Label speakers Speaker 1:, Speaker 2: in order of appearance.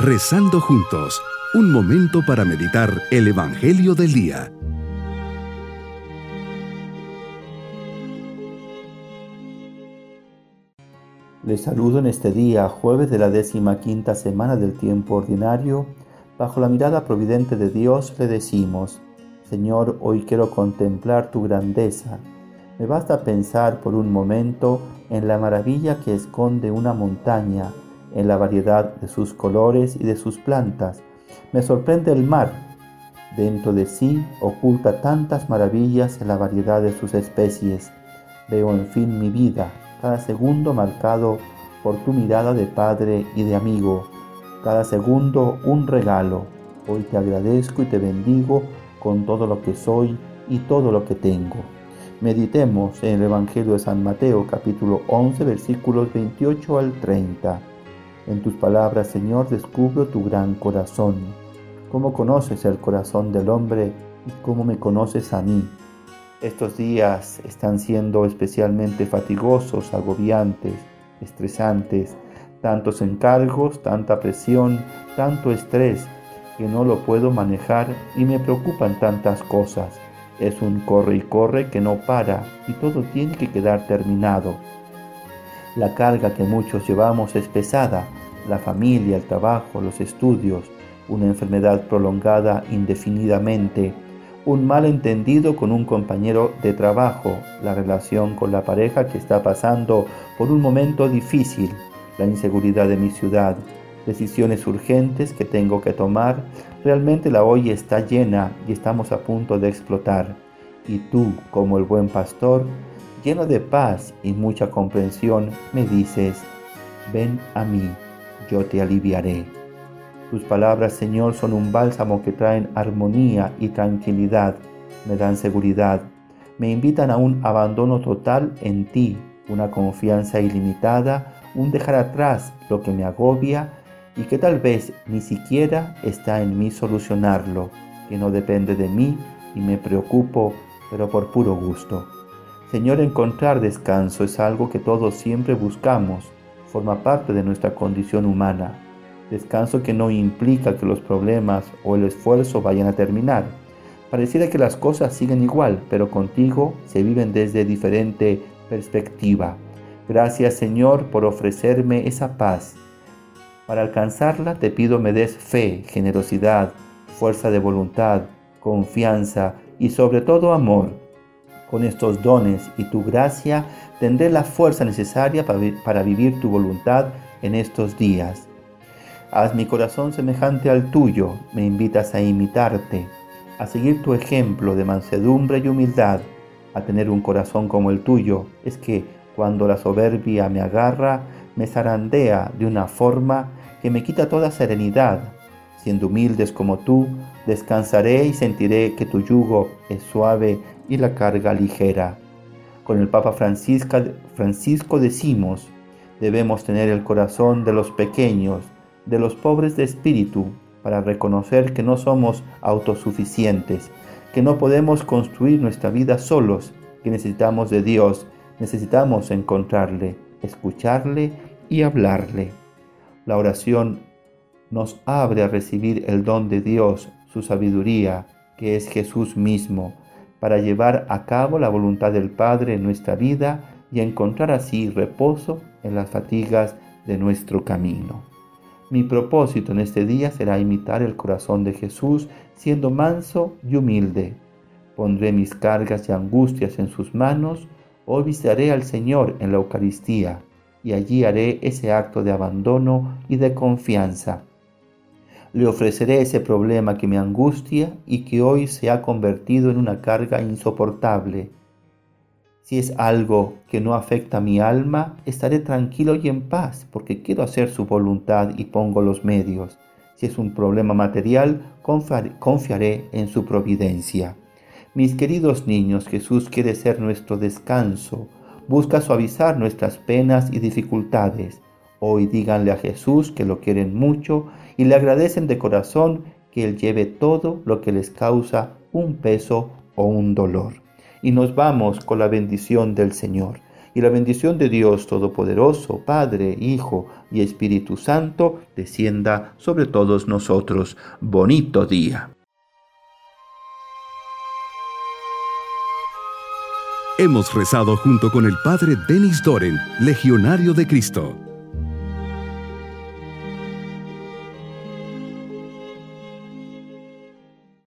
Speaker 1: Rezando juntos, un momento para meditar el Evangelio del Día.
Speaker 2: Les saludo en este día, jueves de la décima quinta semana del tiempo ordinario. Bajo la mirada providente de Dios le decimos, Señor, hoy quiero contemplar tu grandeza. Me basta pensar por un momento en la maravilla que esconde una montaña, en la variedad de sus colores y de sus plantas. Me sorprende el mar. Dentro de sí oculta tantas maravillas en la variedad de sus especies. Veo en fin mi vida, cada segundo marcado por tu mirada de padre y de amigo, cada segundo un regalo. Hoy te agradezco y te bendigo con todo lo que soy y todo lo que tengo. Meditemos en el Evangelio de San Mateo capítulo 11 versículos 28 al 30. En tus palabras, Señor, descubro tu gran corazón. ¿Cómo conoces el corazón del hombre y cómo me conoces a mí? Estos días están siendo especialmente fatigosos, agobiantes, estresantes, tantos encargos, tanta presión, tanto estrés que no lo puedo manejar y me preocupan tantas cosas. Es un corre y corre que no para y todo tiene que quedar terminado. La carga que muchos llevamos es pesada, la familia, el trabajo, los estudios, una enfermedad prolongada indefinidamente, un malentendido con un compañero de trabajo, la relación con la pareja que está pasando por un momento difícil, la inseguridad de mi ciudad, decisiones urgentes que tengo que tomar, realmente la olla está llena y estamos a punto de explotar. Y tú, como el buen pastor, lleno de paz y mucha comprensión, me dices, ven a mí, yo te aliviaré. Tus palabras, Señor, son un bálsamo que traen armonía y tranquilidad, me dan seguridad, me invitan a un abandono total en ti, una confianza ilimitada, un dejar atrás lo que me agobia y que tal vez ni siquiera está en mí solucionarlo, que no depende de mí y me preocupo, pero por puro gusto. Señor, encontrar descanso es algo que todos siempre buscamos, forma parte de nuestra condición humana. Descanso que no implica que los problemas o el esfuerzo vayan a terminar. Pareciera que las cosas siguen igual, pero contigo se viven desde diferente perspectiva. Gracias Señor por ofrecerme esa paz para alcanzarla te pido me des fe, generosidad, fuerza de voluntad, confianza y sobre todo amor. Con estos dones y tu gracia tendré la fuerza necesaria para vivir tu voluntad en estos días. Haz mi corazón semejante al tuyo, me invitas a imitarte, a seguir tu ejemplo de mansedumbre y humildad, a tener un corazón como el tuyo. Es que cuando la soberbia me agarra, me zarandea de una forma que me quita toda serenidad. Siendo humildes como tú, descansaré y sentiré que tu yugo es suave y la carga ligera. Con el Papa Francisco, decimos, debemos tener el corazón de los pequeños, de los pobres de espíritu, para reconocer que no somos autosuficientes, que no podemos construir nuestra vida solos, que necesitamos de Dios, necesitamos encontrarle, escucharle y hablarle. La oración nos abre a recibir el don de Dios, su sabiduría, que es Jesús mismo, para llevar a cabo la voluntad del Padre en nuestra vida y encontrar así reposo en las fatigas de nuestro camino. Mi propósito en este día será imitar el corazón de Jesús siendo manso y humilde. Pondré mis cargas y angustias en sus manos, hoy visitaré al Señor en la Eucaristía y allí haré ese acto de abandono y de confianza. Le ofreceré ese problema que me angustia y que hoy se ha convertido en una carga insoportable. Si es algo que no afecta a mi alma, estaré tranquilo y en paz porque quiero hacer su voluntad y pongo los medios. Si es un problema material, confiaré en su providencia. Mis queridos niños, Jesús quiere ser nuestro descanso, busca suavizar nuestras penas y dificultades. Hoy díganle a Jesús que lo quieren mucho y le agradecen de corazón que Él lleve todo lo que les causa un peso o un dolor. Y nos vamos con la bendición del Señor. Y la bendición de Dios Todopoderoso, Padre, Hijo y Espíritu Santo, descienda sobre todos nosotros. Bonito día.
Speaker 1: Hemos rezado junto con el Padre Denis Doren, Legionario de Cristo.